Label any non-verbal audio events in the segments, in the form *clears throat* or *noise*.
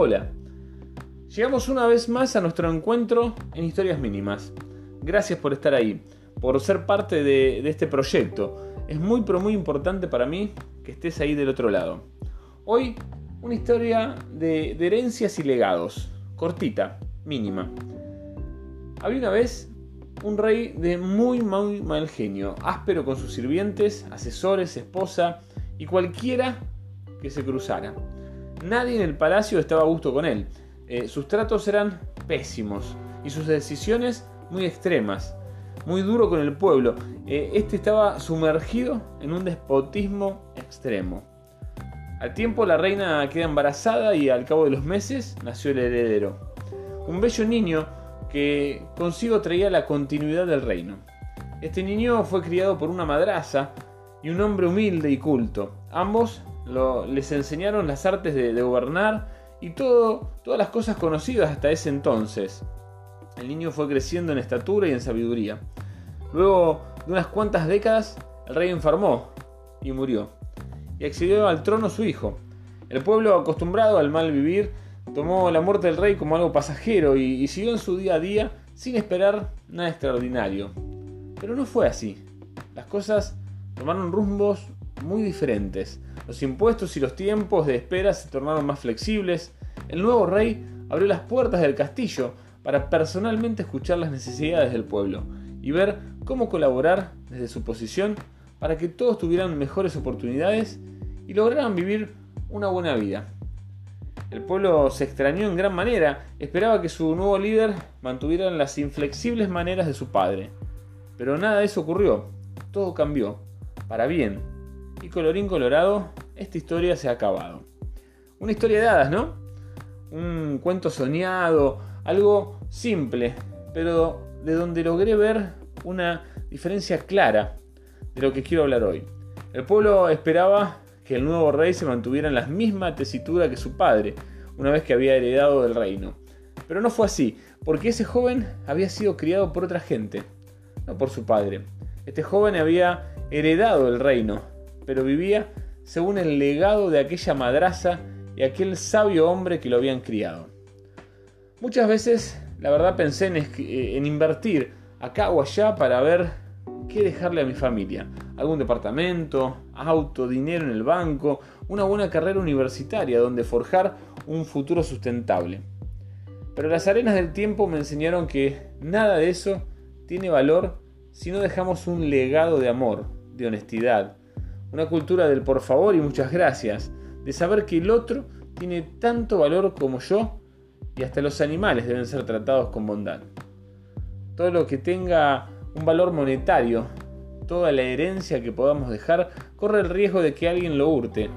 Hola. Llegamos una vez más a nuestro encuentro en Historias Mínimas. Gracias por estar ahí, por ser parte de, este proyecto. Es muy pero muy importante para mí que estés ahí del otro lado. Hoy una historia de, de herencias y legados, cortita, mínima. Había una vez un rey de muy, muy mal genio, áspero con sus sirvientes, asesores, esposa y cualquiera que se cruzara. Nadie en el palacio estaba a gusto con él. Eh, sus tratos eran pésimos y sus decisiones muy extremas. Muy duro con el pueblo. Eh, este estaba sumergido en un despotismo extremo. Al tiempo la reina queda embarazada y al cabo de los meses nació el heredero. Un bello niño que consigo traía la continuidad del reino. Este niño fue criado por una madraza y un hombre humilde y culto. Ambos les enseñaron las artes de, gobernar y todas las cosas conocidas hasta ese entonces. El niño fue creciendo en estatura y en sabiduría. Luego de unas cuantas décadas, el rey enfermó y murió. Y accedió al trono su hijo. El pueblo, acostumbrado al mal vivir, tomó la muerte del rey como algo pasajero y, y siguió en su día a día sin esperar nada extraordinario. Pero no fue así. Las cosas tomaron rumbos muy diferentes. Los impuestos y los tiempos de espera se tornaron más flexibles. El nuevo rey abrió las puertas del castillo para personalmente escuchar las necesidades del pueblo y ver cómo colaborar desde su posición para que todos tuvieran mejores oportunidades y lograran vivir una buena vida. El pueblo se extrañó en gran manera, esperaba que su nuevo líder mantuviera las inflexibles maneras de su padre. Pero nada de eso ocurrió, todo cambió, para bien, y colorín colorado, esta historia se ha acabado. Una historia de hadas, ¿no? Un cuento soñado, algo simple, pero de donde logré ver una diferencia clara de lo que quiero hablar hoy. El pueblo esperaba que el nuevo rey se mantuviera en la misma tesitura que su padre, una vez que había heredado del reino. Pero no fue así, porque ese joven había sido criado por otra gente, no por su padre. Este joven había heredado el reino, pero vivía según el legado de aquella madraza y aquel sabio hombre que lo habían criado. Muchas veces, la verdad, pensé en, en invertir acá o allá para ver qué dejarle a mi familia. Algún departamento, auto, dinero en el banco, una buena carrera universitaria donde forjar un futuro sustentable. Pero las arenas del tiempo me enseñaron que nada de eso tiene valor si no dejamos un legado de amor, de honestidad, una cultura del por favor y muchas gracias, de saber que el otro tiene tanto valor como yo y hasta los animales deben ser tratados con bondad. Todo lo que tenga un valor monetario, toda la herencia que podamos dejar, corre el riesgo de que alguien lo hurte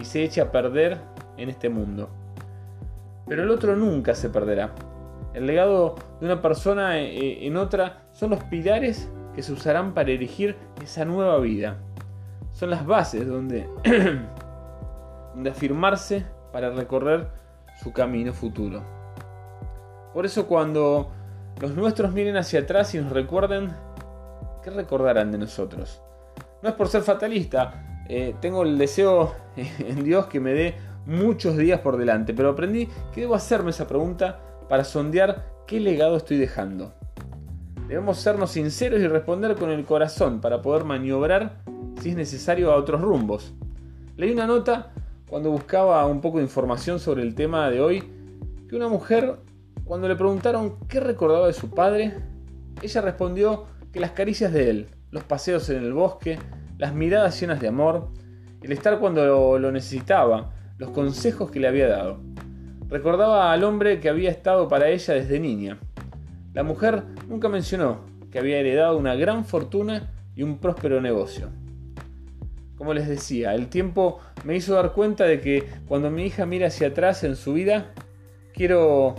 y se eche a perder en este mundo. Pero el otro nunca se perderá. El legado de una persona eh, en otra son los pilares que se usarán para erigir esa nueva vida son las bases donde, *clears throat* donde afirmarse para recorrer su camino futuro. Por eso cuando los nuestros miren hacia atrás y nos recuerden, ¿qué recordarán de nosotros? No es por ser fatalista, eh, tengo el deseo *laughs* en Dios que me dé muchos días por delante, pero aprendí que debo hacerme esa pregunta para sondear qué legado estoy dejando. Debemos sernos sinceros y responder con el corazón para poder maniobrar si es necesario, a otros rumbos. Leí una nota cuando buscaba un poco de información sobre el tema de hoy, que una mujer, cuando le preguntaron qué recordaba de su padre, ella respondió que las caricias de él, los paseos en el bosque, las miradas llenas de amor, el estar cuando lo, necesitaba, los consejos que le había dado. Recordaba al hombre que había estado para ella desde niña. La mujer nunca mencionó que había heredado una gran fortuna y un próspero negocio como les decía, el tiempo me hizo dar cuenta de que cuando mi hija mira hacia atrás en su vida, quiero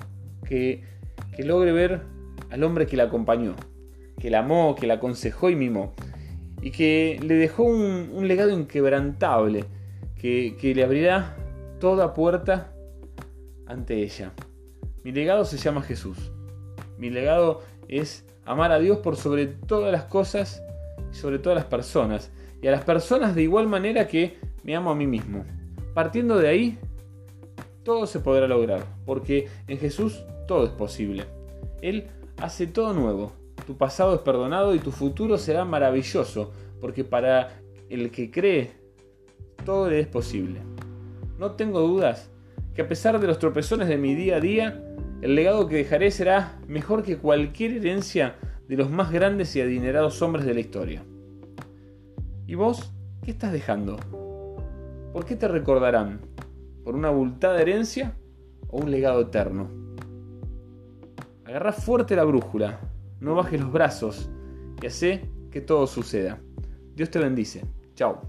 que, logre ver al hombre que la acompañó, que la amó, que la aconsejó y mimó, y que le dejó un, legado inquebrantable, que, que le abrirá toda puerta ante ella. Mi legado se llama Jesús. Mi legado es amar a Dios por sobre todas las cosas y sobre todas las personas y a las personas de igual manera que me amo a mí mismo. Partiendo de ahí, todo se podrá lograr, porque en Jesús todo es posible. Él hace todo nuevo. Tu pasado es perdonado y tu futuro será maravilloso, porque para el que cree, todo es posible. No tengo dudas que a pesar de los tropezones de mi día a día, el legado que dejaré será mejor que cualquier herencia de los más grandes y adinerados hombres de la historia. ¿Y vos qué estás dejando? ¿Por qué te recordarán? ¿Por una abultada herencia o un legado eterno? Agarra fuerte la brújula, no bajes los brazos y hace que todo suceda. Dios te bendice. Chao.